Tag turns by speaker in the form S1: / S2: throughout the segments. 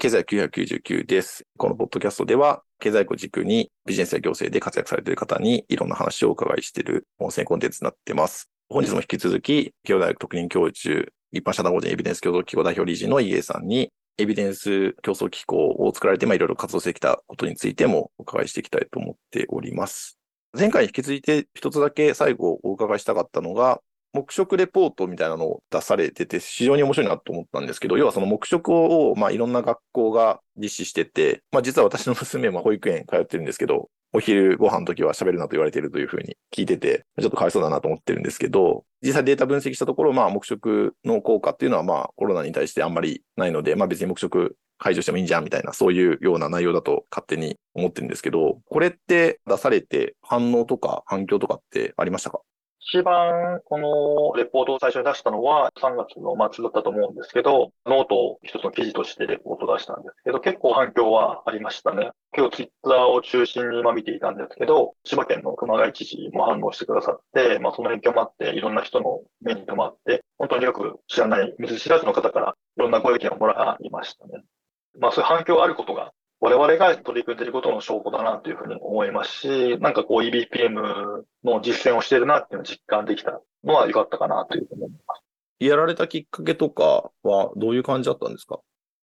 S1: 経済999です。このポッドキャストでは、経済を軸にビジネスや行政で活躍されている方にいろんな話をお伺いしている音声コンテンツになっています。本日も引き続き、京大学特任教授、一般社団法人エビデンス共同機構代表理事の家さんに、エビデンス競争機構を作られて、まあ、いろいろ活動してきたことについてもお伺いしていきたいと思っております。前回に引き続いて一つだけ最後お伺いしたかったのが、黙食レポートみたいなのを出されてて、非常に面白いなと思ったんですけど、要はその黙食を、まあ、いろんな学校が実施してて、まあ、実は私の娘も保育園通ってるんですけど、お昼ご飯の時は喋るなと言われているというふうに聞いてて、ちょっとかわいそうだなと思ってるんですけど、実際データ分析したところ、まあ、黙食の効果っていうのは、まあ、コロナに対してあんまりないので、まあ、別に黙食解除してもいいんじゃんみたいな、そういうような内容だと勝手に思ってるんですけど、これって出されて反応とか反響とかってありましたか？
S2: 一番このレポートを最初に出したのは3月の末だったと思うんですけど、ノートを一つの記事としてレポート出したんですけど、結構反響はありましたね。今日ツイッターを中心に今見ていたんですけど、千葉県の熊谷知事も反応してくださって、まあその影響もあっていろんな人の目に留まって、本当によく知らない、水知らずの方からいろんなご意見をもらいましたね。まあそういう反響あることが我々が取り組んでいることの証拠だなというふうに思いますし、なんかこう EBPM の実践をしているなっていうのを実感できたのは良かったかなというふうに思います。
S1: やられたきっかけとかはどういう感じだったんですか？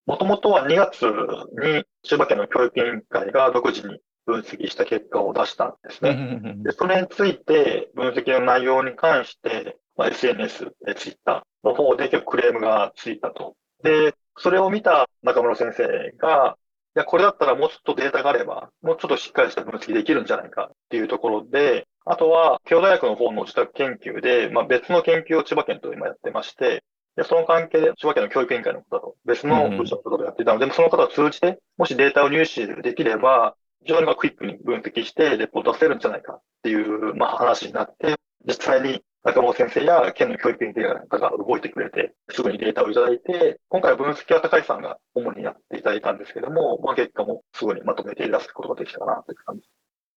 S2: もともとは2月に千葉県の教育委員会が独自に分析した結果を出したんですね。でそれについて分析の内容に関して、まあ、SNS、Twitter の方で結構クレームがついたと。で、それを見た中村先生が、や、これだったらもうちょっとデータがあれば、もうちょっとしっかりした分析できるんじゃないかっていうところで、あとは、京大学の方の自宅研究で、まあ、別の研究を千葉県と今やってまして、で、その関係で千葉県の教育委員会の方と別の部署の方とやっていたので、うん、その方を通じて、もしデータを入手できれば、非常にクイックに分析してレポート出せるんじゃないかっていう、まあ、話になって、実際に中本先生や県の教育委員会の方が動いてくれて、すぐにデータをいただいて、今回は分析は高井さんが主にやっていただいたんですけども、まあ、結果もすぐにまとめて出すことができたかなという感じ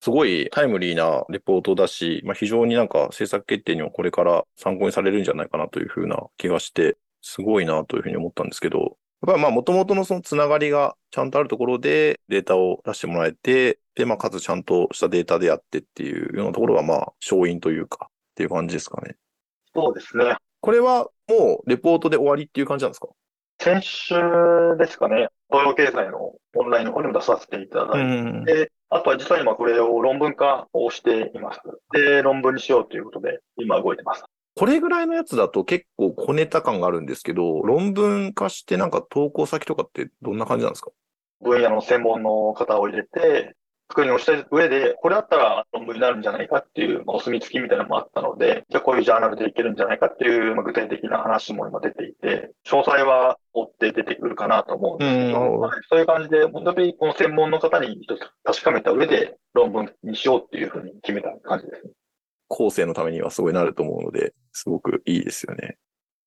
S1: す。ごいタイムリーなレポートだし、まあ、非常になんか政策決定にはこれから参考にされるんじゃないかなというふうな気がして、すごいなというふうに思ったんですけど、やっぱりまあ元々のそのつながりがちゃんとあるところでデータを出してもらえて、で、まあかつちゃんとしたデータでやってっていうようなところがまあ勝因というかっていう感じですかね。
S2: そうですね。
S1: これはもうレポートで終わりっていう感じなんですか？
S2: 先週ですかね、東洋経済のオンラインの方にも出させていただいて、あとは実際今これを論文化をしています。で、論文にしようということで今動いてます。
S1: これぐらいのやつだと結構小ネタ感があるんですけど、論文化してなんか投稿先とかってどんな感じなんですか？
S2: 分野の専門の方を入れて、机に押した上で、これだったら論文になるんじゃないかっていう、まあ、お墨付きみたいなのもあったので、じゃあこういうジャーナルでいけるんじゃないかっていう、まあ、具体的な話も今出ていて、詳細は追って出てくるかなと思うんですけど、そういう感じで、本当にこの専門の方に一つ確かめた上で論文にしようっていうふうに決めた感じですね。
S1: 後世のためにはすごいなると思うので、すごくいいですよね。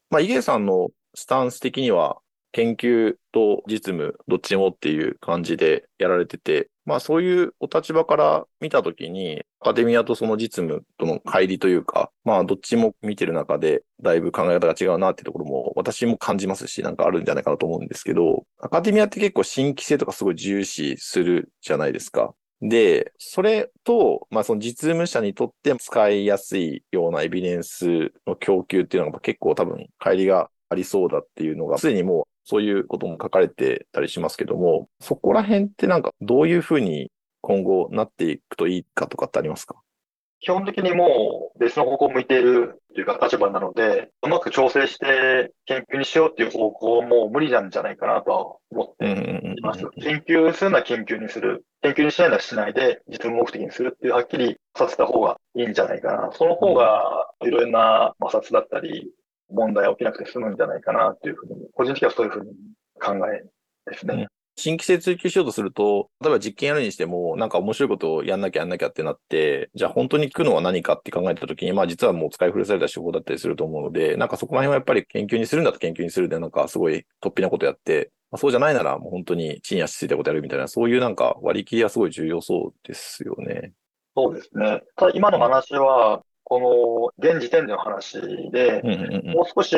S1: まあ、イゲさんのスタンス的には、研究と実務、どっちもっていう感じでやられてて、まあそういうお立場から見たときに、アカデミアとその実務との乖離というか、まあどっちも見てる中で、だいぶ考え方が違うなっていうところも私も感じますし、なんかあるんじゃないかなと思うんですけど、アカデミアって結構新規性とかすごい重視するじゃないですか。で、それと、まあその実務者にとって使いやすいようなエビデンスの供給っていうのが結構多分乖離がありそうだっていうのが、すでにもうそういうことも書かれてたりしますけども、そこら辺ってなんかどういうふうに今後なっていくといいかとかってありますか？
S2: 基本的にもう別の方向を向いているというか立場なので、うまく調整して研究にしようっていう方向も無理なんじゃないかなとは思っています。研究するなら研究にする。研究にしないならしないで実務目的にするっていうはっきりさせた方がいいんじゃないかな。その方がいろいろな摩擦だったり、問題起きなくて済むんじゃないかなっていうふうに、個人的にはそういうふうに考えですね。
S1: 新規性追求しようとすると、例えば実験やるにしても、なんか面白いことをやんなきゃやんなきゃってなって、じゃあ本当に聞くのは何かって考えたときに、まあ実はもう使い古された手法だったりすると思うので、なんかそこら辺はやっぱり研究にするんだと研究にするで、なんかすごい突飛なことやって、まあ、そうじゃないならもう本当に地に足ついたことやるみたいな、そういうなんか割り切りはすごい重要そうですよね。
S2: そうですね。ただ今の話は、この現時点での話で、もう少し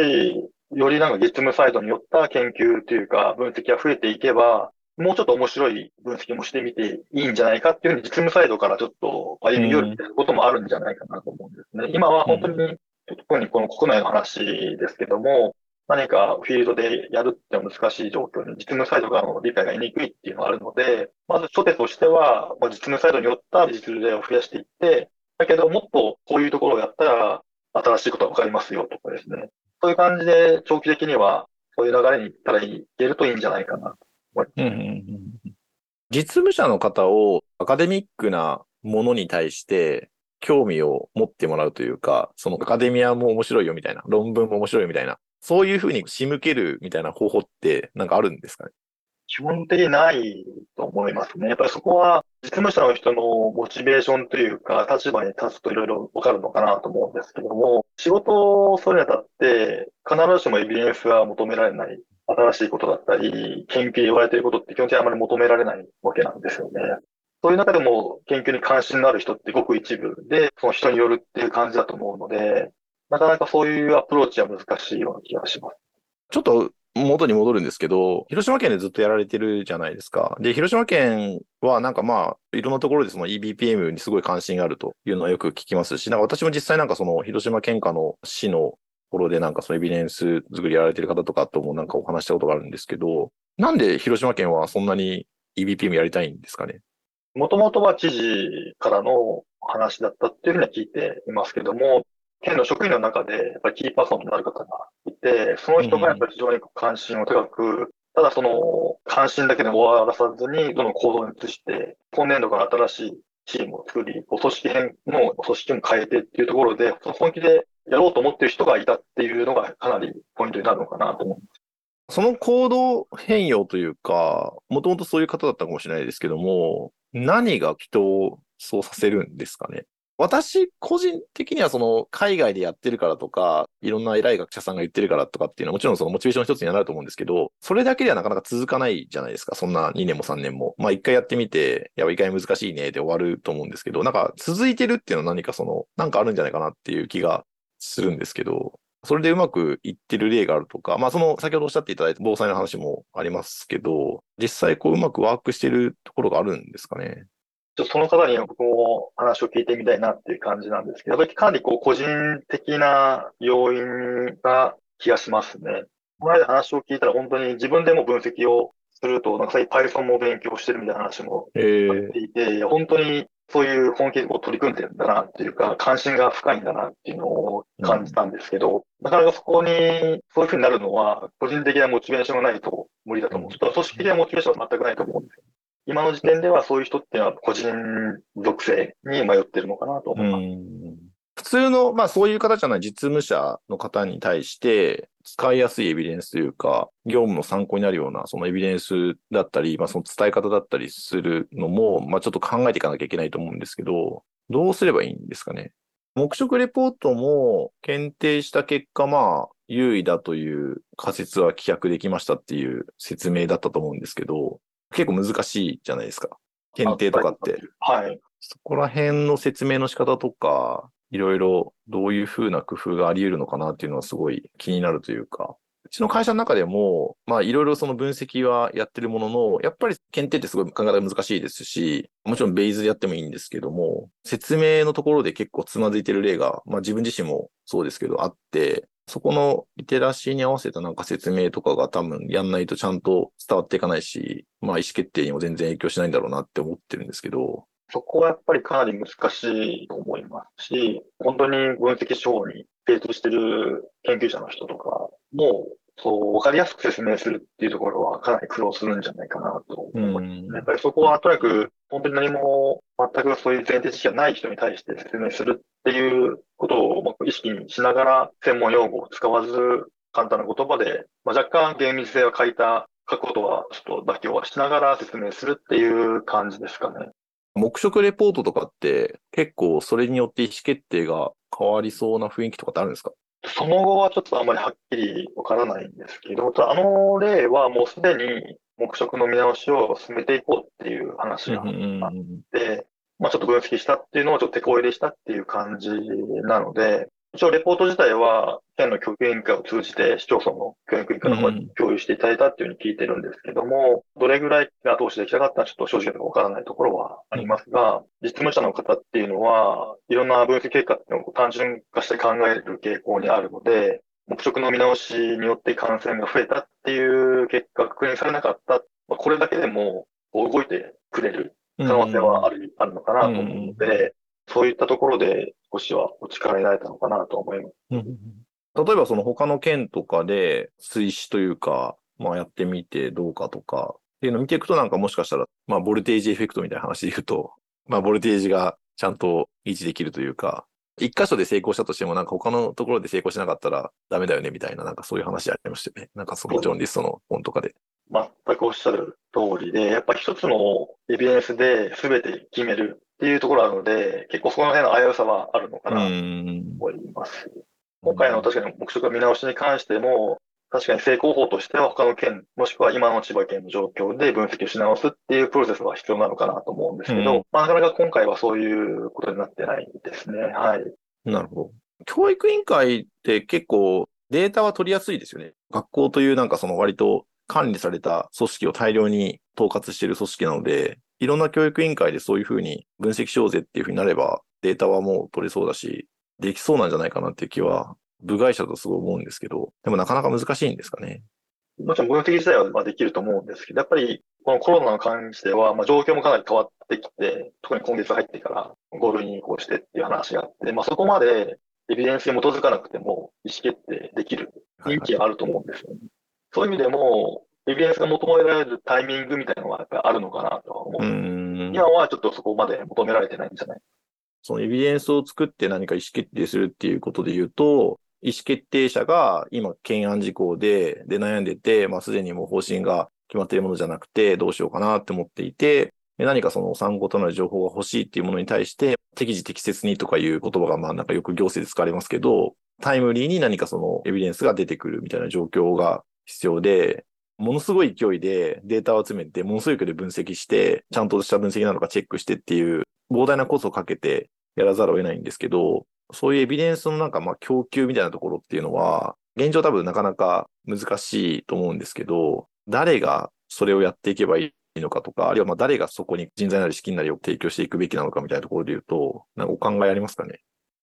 S2: よりなんか実務サイドによった研究というか分析が増えていけば、もうちょっと面白い分析もしてみていいんじゃないかっていうふうに実務サイドからちょっと歩み寄るみたいなこともあるんじゃないかなと思うんですね。今は本当に、特にこの国内の話ですけども、何かフィールドでやるって難しい状況に実務サイド側の理解が得にくいっていうのがあるので、まず初手としては、実務サイドによった実例を増やしていって、だけどもっとこういうところをやったら新しいことが分かりますよとかですね。そういう感じで長期的にはそういう流れに行ったらいけるといいんじゃないかなと思います。
S1: 実務者の方をアカデミックなものに対して興味を持ってもらうというか、そのアカデミアも面白いよみたいな、論文も面白いよみたいな、そういうふうに仕向けるみたいな方法ってなんかあるんですかね？
S2: 基本的にないと思いますね。やっぱりそこは実務者の人のモチベーションというか、立場に立つといろいろわかるのかなと思うんですけども、仕事をするにあたって、必ずしもエビデンスは求められない。新しいことだったり、研究で言われていることって基本的にあまり求められないわけなんですよね。そういう中でも研究に関心のある人ってごく一部で、その人によるっていう感じだと思うので、なかなかそういうアプローチは難しいような気がします。
S1: ちょっと元に戻るんですけど、広島県でずっとやられてるじゃないですか。で、広島県はなんかまあ、いろんなところでその EBPM にすごい関心があるというのはよく聞きますし、なんか私も実際なんかその広島県下の市のところでなんかそのエビデンス作りやられてる方とかともなんかお話したことがあるんですけど、なんで広島県はそんなに EBPM やりたいんですかね？
S2: もともとは知事からの話だったっていうふうには聞いていますけども、県の職員の中で、やっぱりキーパーソンになる方がいて、その人がやっぱり非常に関心を高く、ただその関心だけで終わらさずに、どの行動に移して、今年度から新しいチームを作り、組織編の組織も変えてっていうところで、本気でやろうと思っている人がいたっていうのがかなりポイントになるのかなと思います。
S1: その行動変容というか、もともとそういう方だったかもしれないですけども、何が人をそうさせるんですかね？私、個人的にはその海外でやってるからとか、いろんな偉い学者さんが言ってるからとかっていうのはもちろんそのモチベーションの一つにはなると思うんですけど、それだけではなかなか続かないじゃないですか。そんな2年も3年も。まあ一回やってみて、やばい一回難しいねで終わると思うんですけど、なんか続いてるっていうのは何かその、なんかあるんじゃないかなっていう気がするんですけど、それでうまくいってる例があるとか、まあその先ほどおっしゃっていただいた防災の話もありますけど、実際こううまくワークしてるところがあるんですかね。
S2: ちょっとその方に僕も話を聞いてみたいなっていう感じなんですけど、やっぱりかなりこう個人的な要因が気がしますね。この間話を聞いたら本当に自分でも分析をすると、なんか最近 Python も勉強してるみたいな話もあっていて、本当にそういう本気でこう取り組んでるんだなっていうか、関心が深いんだなっていうのを感じたんですけど、うん、なかなかそこにそういうふうになるのは、個人的なモチベーションがないと無理だと思う。ちょっと組織的なモチベーションは全くないと思うんですよ。今の時点ではそういう人っていうのは個人属性に迷ってるのかなと思います。
S1: 普通の、まあそういう方じゃない実務者の方に対して使いやすいエビデンスというか、業務の参考になるようなそのエビデンスだったり、まあその伝え方だったりするのも、まあちょっと考えていかなきゃいけないと思うんですけど、どうすればいいんですかね？目色レポートも検定した結果、まあ優位だという仮説は棄却できましたっていう説明だったと思うんですけど、結構難しいじゃないですか。検定とかって。
S2: はい。
S1: そこら辺の説明の仕方とか、いろいろどういうふうな工夫があり得るのかなっていうのはすごい気になるというか、うちの会社の中でも、まあいろいろその分析はやってるものの、やっぱり検定ってすごい考え方難しいですし、もちろんベイズでやってもいいんですけども、説明のところで結構つまずいてる例が、まあ自分自身もそうですけどあって、そこのリテラシーに合わせたなんか説明とかが多分やんないとちゃんと伝わっていかないし、まあ意思決定にも全然影響しないんだろうなって思ってるんですけど。
S2: そこはやっぱりかなり難しいと思いますし、本当に分析手法に精通してる研究者の人とかも、そう、わかりやすく説明するっていうところはかなり苦労するんじゃないかなと思います。やっぱりそこはとにかく、本当に何も全くそういう前提知識がない人に対して説明するっていうことを意識にしながら、専門用語を使わず、簡単な言葉で、まあ、若干厳密性を欠いた書くことはちょっと妥協はしながら説明するっていう感じですかね。
S1: 目色レポートとかって結構それによって意思決定が変わりそうな雰囲気とかってあるんですか？
S2: その後はちょっとあんまりはっきりわからないんですけど、あの例はもうすでに目測の見直しを進めていこうっていう話があって、まあちょっと分析したっていうのをちょっと手こ入れしたっていう感じなので、一応レポート自体は、県の教育委員会を通じて市町村の教育委員会の方に共有していただいたっていうふうに聞いてるんですけども、うん、どれぐらいが投資できたかったらちょっと正直わからないところはありますが、実務者の方っていうのは、いろんな分析結果っていうのを単純化して考える傾向にあるので、目測の見直しによって感染が増えたっていう結果が確認されなかった。これだけでも動いてくれる可能性はある,、あるのかなと思うので、そういったところで少しはお力になれたのかなと思います。例
S1: えばその他の県とかで推死というか、まあやってみてどうかとかっていうのを見ていくとなんかもしかしたら、まあボルテージエフェクトみたいな話で言うと、まあボルテージがちゃんと維持できるというか、一箇所で成功したとしても、なんか他のところで成功しなかったらダメだよねみたいな、なんかそういう話ありましたよね。なんかそのジョン・リストの本とかで。
S2: 全くおっしゃる通りで、やっぱ一つのエビデンスで全て決めるっていうところあるので、結構その辺の危うさはあるのかなと思います。今回の確かに目測見直しに関しても、確かに成功法としては他の県、もしくは今の千葉県の状況で分析をし直すっていうプロセスは必要なのかなと思うんですけど、うん、まあ、なかなか今回はそういうことになってないですね。はい。
S1: なるほど。教育委員会って結構データは取りやすいですよね。学校というなんかその割と管理された組織を大量に統括している組織なので、いろんな教育委員会でそういうふうに分析しようぜっていうふうになれば、データはもう取れそうだし、できそうなんじゃないかなっていう気は、部外者とすごい思うんですけど、でもなかなか難しいんですかね。
S2: もちろん分析自体はできると思うんですけど、やっぱりこのコロナに関しては、まあ、状況もかなり変わってきて、特に今月入ってから5類に移行してっていう話があって、まあ、そこまでエビデンスに基づかなくても意思決定できる雰囲気があると思うんですよね。そういう意味でも、エビデンスが求められるタイミングみたいなのはやっぱりあるのかなとは思う。う今はちょっとそこまで求められてないんじゃない？
S1: そのエビデンスを作って何か意思決定するっていうことで言うと、意思決定者が今懸案事項で、で悩んでて、まあすでにもう方針が決まっているものじゃなくて、どうしようかなって思っていて、何かその参考となる情報が欲しいっていうものに対して、適時適切にとかいう言葉がまあなんかよく行政で使われますけど、タイムリーに何かそのエビデンスが出てくるみたいな状況が必要で、ものすごい勢いでデータを集めて、ものすごい勢いで分析して、ちゃんとした分析なのかチェックしてっていう、膨大なコストをかけてやらざるを得ないんですけど、そういうエビデンスのなんかまあ供給みたいなところっていうのは、現状多分なかなか難しいと思うんですけど、誰がそれをやっていけばいいのかとか、あるいはまあ誰がそこに人材なり資金なりを提供していくべきなのかみたいなところで言うと、なんかお考えありますかね？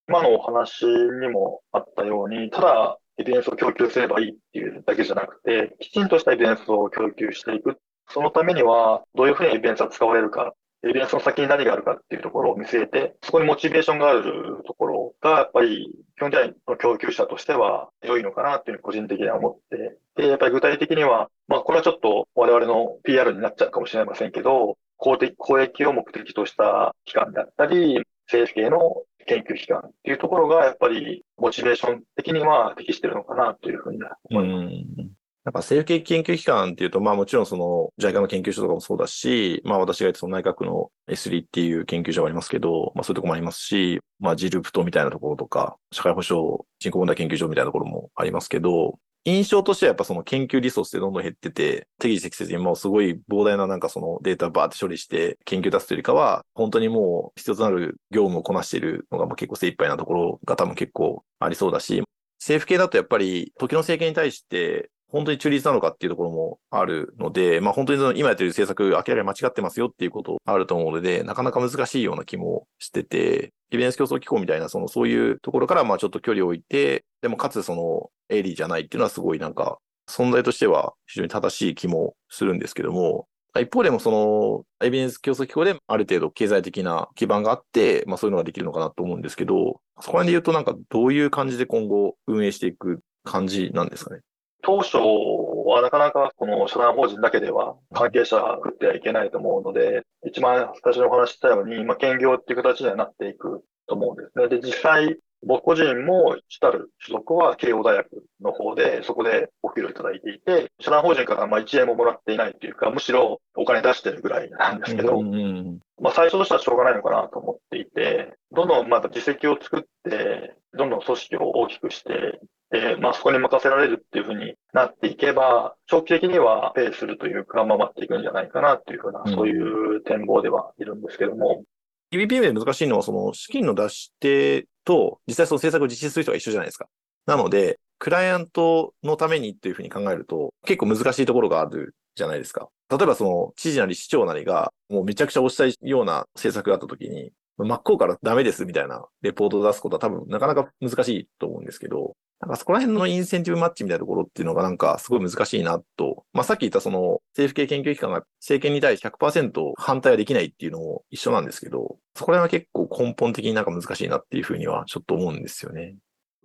S2: 今のお話にもあったように、ただエビデンスを供給すればいいっていうだけじゃなくて、きちんとしたエビデンスを供給していく。そのためには、どういうふうにエビデンスが使われるか、エビデンスの先に何があるかっていうところを見据えて、そこにモチベーションがあるところが、やっぱり基本的の供給者としては良いのかなっていうふうに個人的には思って、で、やっぱり具体的には、まあこれはちょっと我々の PR になっちゃうかもしれませんけど、公的、公益を目的とした機関だったり、政府系の研究機関っていうところが、やっぱり、モチベーション的には適してるのかなというふうに思います。
S1: なんか政府系研究機関っていうと、まあもちろんその JICA の研究所とかもそうだし、まあ私が言ったその内閣の S3 っていう研究所もありますけど、まあそういうとこもありますし、まあジルプトみたいなところとか、社会保障人口問題研究所みたいなところもありますけど、印象としてはやっぱその研究リソースってどんどん減ってて、適時適切にもうすごい膨大ななんかそのデータバーって処理して研究出すというよりかは、本当にもう必要となる業務をこなしているのがもう結構精一杯なところが多分結構ありそうだし、政府系だとやっぱり時の政権に対して本当に中立なのかっていうところもあるので、まあ本当にその今やってる政策明らかに間違ってますよっていうことあると思うので、なかなか難しいような気もしてて、エビデンス競争機構みたいな、そのそういうところからまあちょっと距離を置いて、でもかつその営利じゃないっていうのはすごいなんか存在としては非常に正しい気もするんですけども、一方でもそのエビデンス競争機構である程度経済的な基盤があって、まあそういうのができるのかなと思うんですけど、そこら辺で言うとなんかどういう感じで今後運営していく感じなんですかね？
S2: 当初はなかなかこの社団法人だけでは関係者食ってはいけないと思うので、一番最初にお話ししたように、まあ、兼業っていう形にはなっていくと思うんですね。で、実際、僕個人も主たる所属は慶応大学の方で、そこでお給料いただいていて、社団法人からまあ1円ももらっていないというか、むしろお金出してるぐらいなんですけど、うんうん、まあ最初としてはしょうがないのかなと思っていて、どんどんまた実績を作って、どんどん組織を大きくしてで、まあそこに任せられるっていうふうになっていけば、長期的にはペイするというか、回っていくんじゃないかなっていうふうな、そういう展望ではいるんですけども。
S1: EBPM で難しいのは、その資金の出し手と、実際その制作を実施する人が一緒じゃないですか。なので、クライアントのためにっていうふうに考えると、結構難しいところがあるじゃないですか。例えばその知事なり市長なりが、もうめちゃくちゃ押したいような政策があった時に、真っ向からダメですみたいなレポートを出すことは多分なかなか難しいと思うんですけど、なんかそこら辺のインセンティブマッチみたいなところっていうのがなんかすごい難しいなと。まあ、さっき言ったその政府系研究機関が政権に対して100%反対はできないっていうのも一緒なんですけど、そこら辺は結構根本的になんか難しいなっていうふうにはちょっと思うんですよね。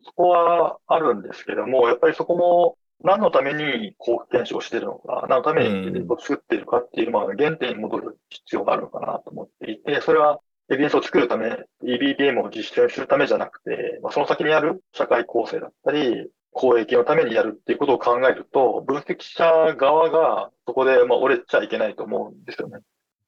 S2: そこはあるんですけども、やっぱりそこも何のために効果検証しているのか、何のために作っているかっていう、まあ、原点に戻る必要があるのかなと思っていて、それはエビデンスを作るため、EBPM を実践するためじゃなくて、まあ、その先にある社会構成だったり、公益のためにやるっていうことを考えると、分析者側がそこでまあ折れちゃいけないと思うんですよね。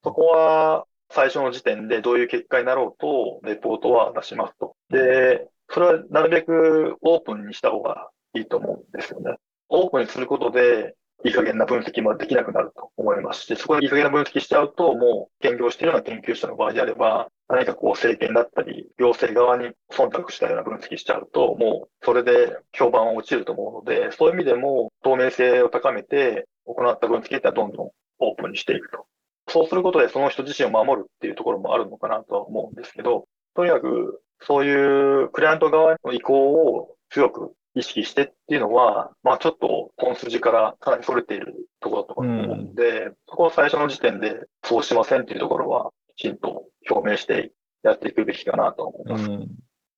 S2: そこは最初の時点でどういう結果になろうと、レポートは出しますと。で、それはなるべくオープンにした方がいいと思うんですよね。オープンにすることで、いい加減な分析もできなくなると思いますし、そこでいい加減な分析しちゃうと、もう兼業しているような研究者の場合であれば、何かこう政権だったり、行政側に忖度したような分析しちゃうと、もうそれで評判は落ちると思うので、そういう意味でも透明性を高めて行った分析ってどんどんオープンにしていくと。そうすることでその人自身を守るっていうところもあるのかなとは思うんですけど、とにかくそういうクライアント側の意向を強く意識してっていうのは、まあちょっと本筋からかなり逸れているところだと思うんで、うん、そこを最初の時点でそうしませんっていうところはきちんと表明してやっていくべきかなと思います。うん、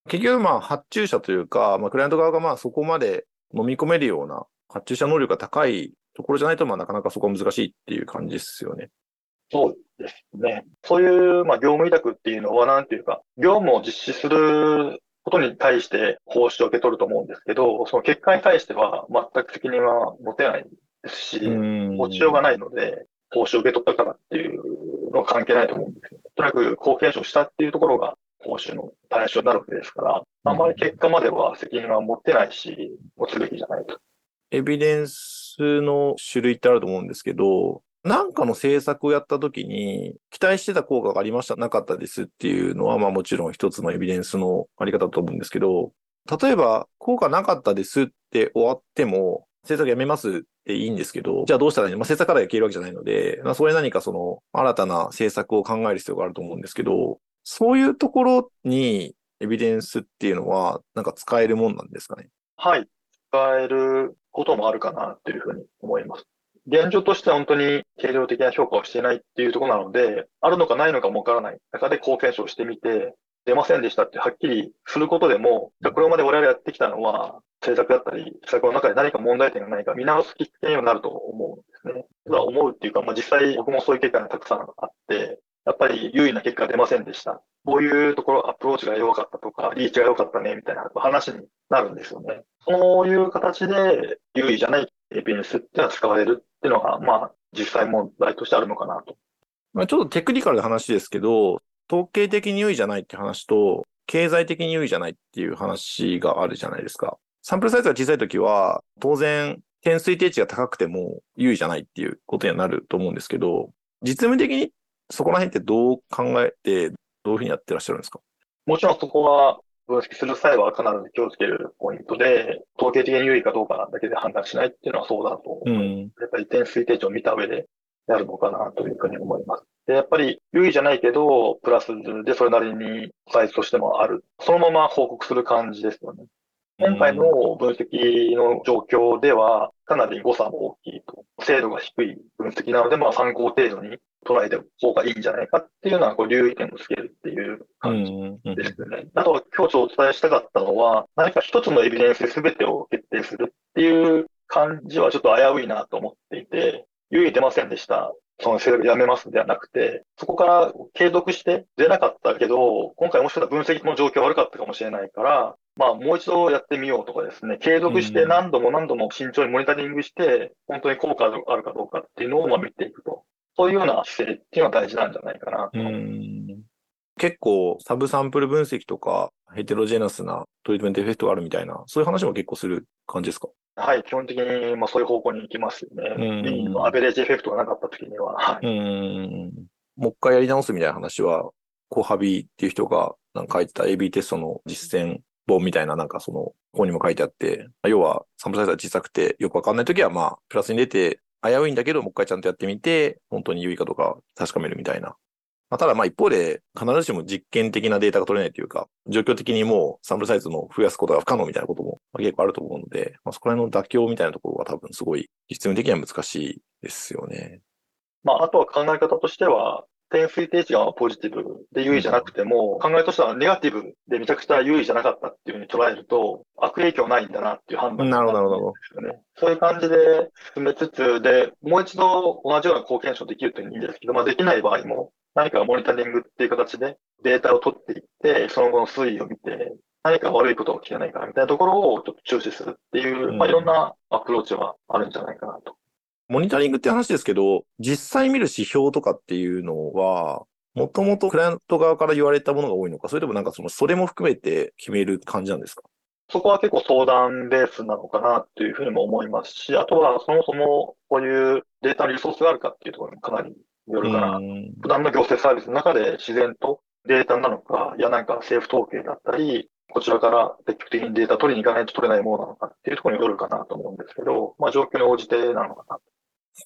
S1: 結局まあ発注者というか、まあクライアント側がまあそこまで飲み込めるような発注者能力が高いところじゃないとまあなかなかそこは難しいっていう感じですよね。
S2: そうですね。そういう、まあ、業務委託っていうのは、なんていうか、業務を実施することに対して報酬を受け取ると思うんですけど、その結果に対しては全く責任は持てないですし、持ちようがないので、報酬を受け取ったからっていうのは関係ないと思うんですよ。とにかく貢献賞したっていうところが報酬の対象になるわけですから、あんまり結果までは責任は持ってないし、持つべきじゃないと。
S1: エビデンスの種類ってあると思うんですけど、なんかの政策をやった時に、期待してた効果がありました、なかったですっていうのは、まあもちろん一つのエビデンスのあり方だと思うんですけど、例えば、効果なかったですって終わっても、政策やめますっていいんですけど、じゃあどうしたらいいの？まあ、政策から消えるわけじゃないので、まあ、それ何かその、新たな政策を考える必要があると思うんですけど、そういうところにエビデンスっていうのは、なんか使えるもんなんですかね？
S2: はい。使えることもあるかなっていうふうに思います。現状としては本当に定量的な評価をしてないっていうところなので、あるのかないのかもわからない中で貢献賞してみて、出ませんでしたってはっきりすることでも、これまで我々やってきたのは、政策だったり、施策の中で何か問題点がないか見直すきっかけにはなると思うんですね。ただ思うっていうか、まあ、実際僕もそういう結果がたくさんあって、やっぱり優位な結果が出ませんでした。こういうところアプローチが弱かったとか、リーチが良かったね、みたいな話になるんですよね。そういう形で優位じゃないエビデンスっていうのは使われるっていうのが、まあ、実際問題としてあるのかなと。
S1: まあ、ちょっとテクニカルな話ですけど、統計的に優位じゃないって話と、経済的に優位じゃないっていう話があるじゃないですか。サンプルサイズが小さいときは、当然、点推定値が高くても優位じゃないっていうことにはなると思うんですけど、実務的にそこら辺ってどう考えて、どういうふうにやってらっしゃるんですか？
S2: もちろんそこは分析する際は必ず気をつけるポイントで、統計的に優位かどうかだけで判断しないっていうのはそうだと思う。うん、やっぱり点推定値を見た上でやるのかなというふうに思います。で、やっぱり優位じゃないけど、プラスでそれなりにサイズとしてもある。そのまま報告する感じですよね。今回の分析の状況では、かなり誤差も大きいと。精度が低い分析なので、まあ参考程度に捉えて方がいいんじゃないかっていうのは、こう、留意点をつけるっていう感じですね。あとは、今日お伝えしたかったのは、何か一つのエビデンスで全てを決定するっていう感じはちょっと危ういなと思っていて、優位出ませんでした。その制度やめますではなくて、そこから継続して出なかったけど、今回もしかしたら分析の状況悪かったかもしれないから、まあもう一度やってみようとかですね、継続して何度も何度も慎重にモニタリングして、本当に効果があるかどうかっていうのをまあ見ていくと。そういうような姿勢っていうのは大事なんじゃないかなと。
S1: 結構サブサンプル分析とかヘテロジェナスなトリートメントエフェクトがあるみたいな、そういう話も結構する感じですか？
S2: はい、基本的にまあそういう方向に行きますよね。アベレージエフェクトがなかった時には。はい、
S1: うんもう一回やり直すみたいな話は、コハビっていう人がなんか書いてた AB テストの実践本みたいななんかその本にも書いてあって、要はサンプルサイズが小さくてよくわかんないときはまあプラスに出て危ういんだけどもう一回ちゃんとやってみて本当に有意かとか確かめるみたいな。まあ、ただまあ一方で必ずしも実験的なデータが取れないというか状況的にもうサンプルサイズの増やすことが不可能みたいなことも結構あると思うので、まあ、そこら辺の妥協みたいなところは多分すごい実務的には難しいですよね。
S2: まあ、あとは考え方としては、点推定値がポジティブで優位じゃなくても、考えとしてはネガティブでめちゃくちゃ優位じゃなかったっていうふうに捉えると、悪影響ないんだなっていう判断
S1: なるほど、なるほど。
S2: そういう感じで進めつつ、で、もう一度同じような貢献証できるといいんですけど、まあできない場合も、何かモニタリングっていう形でデータを取っていって、その後の推移を見て、何か悪いことが起きてないかみたいなところをちょっと注視するっていう、まあいろんなアプローチはあるんじゃないかなと。
S1: モニタリングって話ですけど、実際見る指標とかっていうのは、もともとクライアント側から言われたものが多いのか、それともなんかその、それも含めて決める感じなんですか？
S2: そこは結構相談ベースなのかなっていうふうにも思いますし、あとはそもそもこういうデータのリソースがあるかっていうところにかなりよるかな。普段の行政サービスの中で自然とデータなのか、いやなんか政府統計だったり、こちらから積極的にデータ取りに行かないと取れないものなのかっていうところによるかなと思うんですけど、まあ状況に応じてなのかな。こ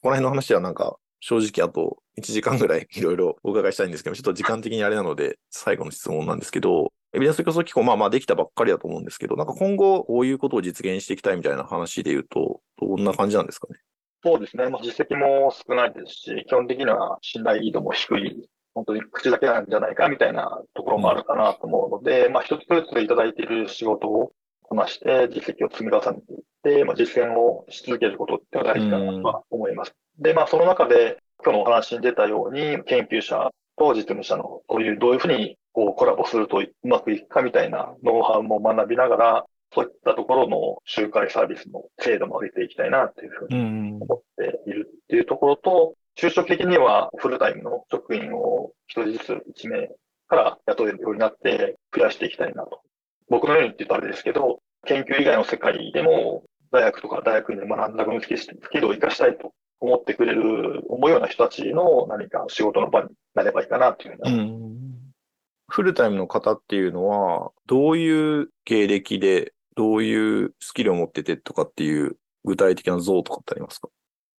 S1: こら辺の話はなんか正直あと1時間ぐらいいろいろお伺いしたいんですけど、ちょっと時間的にあれなので、最後の質問なんですけど、エビデンス競争機構、まあまあできたばっかりだと思うんですけど、なんか今後こういうことを実現していきたいみたいな話で言うと、どんな感じなんですかね？
S2: そうですね。まあ実績も少ないですし、基本的には信頼度も低い、本当に口だけなんじゃないかみたいなところもあるかなと思うので、まあ一つずついただいている仕事をこなして実績を積み重ねていって、まあ実践をし続けることって大事かなとは思います。で、まあ、その中で、今日のお話に出たように、研究者と実務者の、こういう、どういうふうにこうコラボするとうまくいくかみたいなノウハウも学びながら、そういったところの周回サービスの精度も上げていきたいなっていうふうに思っているっていうところと、就職的にはフルタイムの職員を一人ずつ1名から雇えるようになって増やしていきたいなと。僕のようにって言うとあれですけど、研究以外の世界でも大学とか大学院で学んだ分析スキルを活かしたいと思ってくれる、思うような人たちの何か仕事の場になればいいかなというふうに、
S1: フルタイムの方っていうのは、どういう経歴で、どういうスキルを持っててとかっていう具体的な像とかってありますか？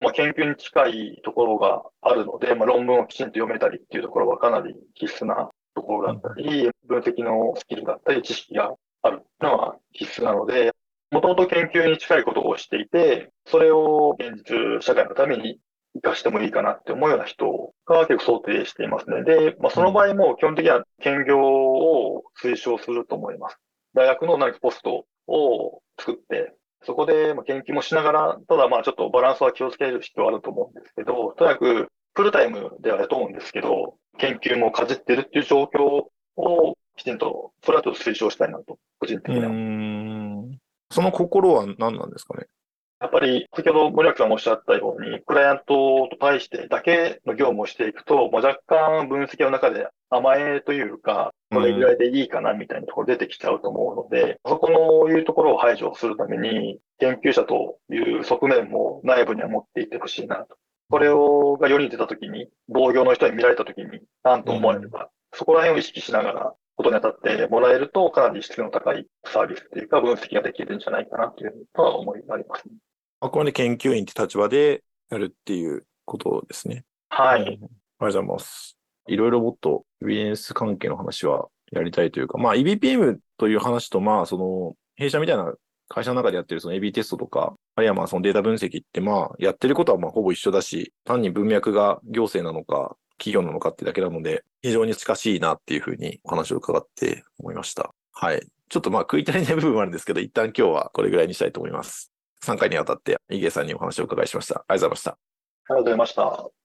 S2: まあ、研究に近いところがあるので、まあ、論文をきちんと読めたりっていうところはかなり必須なところだったり、分析のスキルだったり、知識があるのは必須なので、もともと研究に近いことをしていて、それを現実社会のために活かしてもいいかなって思うような人が結構想定していますね。で、まあ、その場合も基本的には兼業を推奨すると思います。大学の何かポストを作って、そこで研究もしながら、ただまあちょっとバランスは気をつける必要はあると思うんですけど、とにかくフルタイムではやと思うんですけど、研究もかじってるっていう状況をきちんと、それはちょっと推奨したいなと、個人的には。
S1: その心は何なんですかね？
S2: やっぱり、先ほど森脇さんもおっしゃったように、クライアントと対してだけの業務をしていくと、まあ、若干分析の中で甘えというか、これぐらいでいいかなみたいなところ出てきちゃうと思うので、うん、そこのいうところを排除するために、研究者という側面も内部には持っていってほしいなと。これをが世に出たときに、同業の人に見られたときに、何と思われるか、うん、そこら辺を意識しながら、ことに当たってもらえると、かなり質の高いサービスというか、分析ができるんじゃないかなというのは思います、ね。
S1: あくまで研究員って立場でやるっていうことですね。
S2: はい。あ
S1: りがとうございます。いろいろもっとエビデンス関係の話はやりたいというか、まあ EBPM という話と、まあその弊社みたいな会社の中でやってるその AB テストとか、あるいはまあそのデータ分析ってまあやってることはまあほぼ一緒だし、単に文脈が行政なのか企業なのかってだけなので、非常に近しいなっていうふうにお話を伺って思いました。はい。ちょっとまあ食い足りない部分もあるんですけど、一旦今日はこれぐらいにしたいと思います。3回にわたって、イゲさんにお話をお伺いしました。ありがとうございました。あ
S2: りがとうございました。